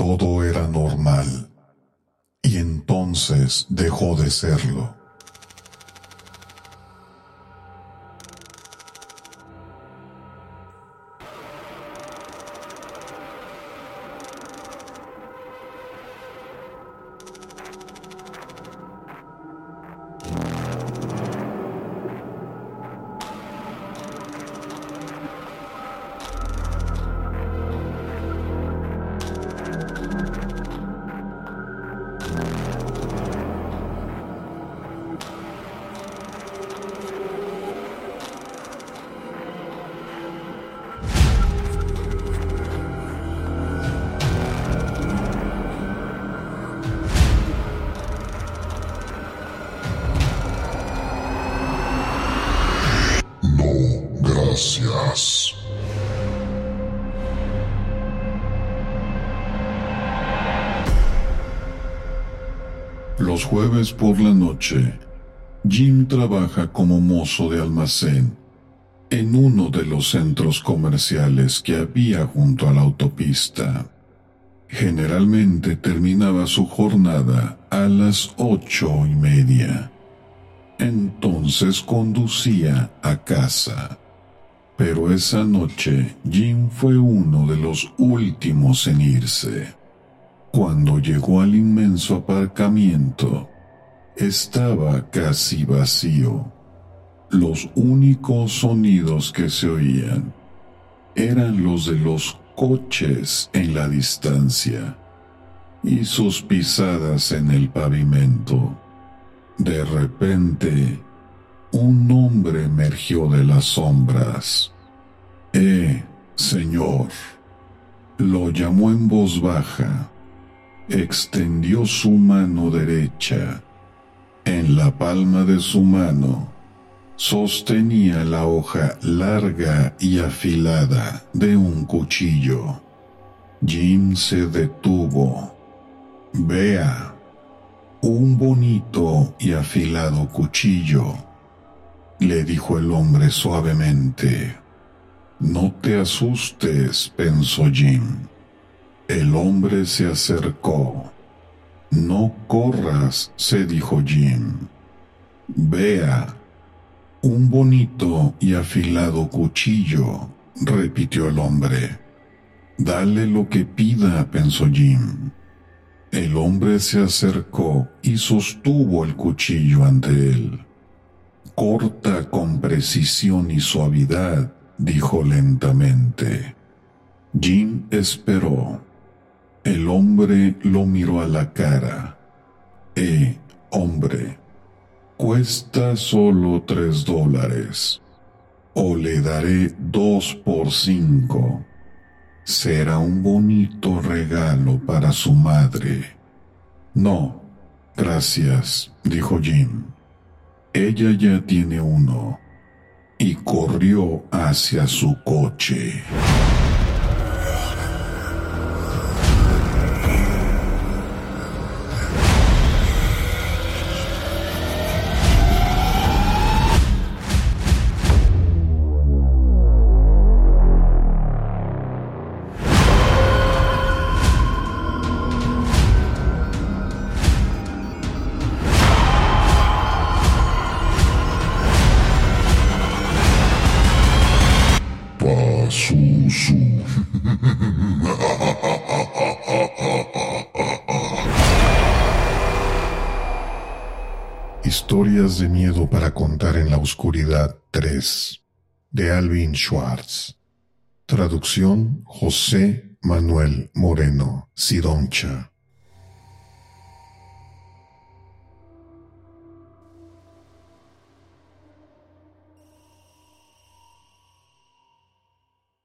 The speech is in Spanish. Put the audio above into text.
todo era normal. Y entonces dejó de serlo. Los jueves por la noche, Jim trabaja como mozo de almacén en uno de los centros comerciales que había junto a la autopista. Generalmente terminaba su jornada a las ocho y media. Entonces conducía a casa. Pero esa noche Jim fue uno de los últimos en irse. Cuando llegó al inmenso aparcamiento, estaba casi vacío. Los únicos sonidos que se oían eran los de los coches en la distancia y sus pisadas en el pavimento. De repente, un hombre emergió de las sombras. Eh, señor. Lo llamó en voz baja. Extendió su mano derecha. En la palma de su mano sostenía la hoja larga y afilada de un cuchillo. Jim se detuvo. Vea, un bonito y afilado cuchillo le dijo el hombre suavemente. No te asustes, pensó Jim. El hombre se acercó. No corras, se dijo Jim. Vea, un bonito y afilado cuchillo, repitió el hombre. Dale lo que pida, pensó Jim. El hombre se acercó y sostuvo el cuchillo ante él. Corta con precisión y suavidad, dijo lentamente. Jim esperó. El hombre lo miró a la cara. Eh, hombre, cuesta solo tres dólares. O le daré dos por cinco. Será un bonito regalo para su madre. No, gracias, dijo Jim. Ella ya tiene uno y corrió hacia su coche. Historias de miedo para contar en la oscuridad 3 de Alvin Schwartz. Traducción José Manuel Moreno Sidoncha.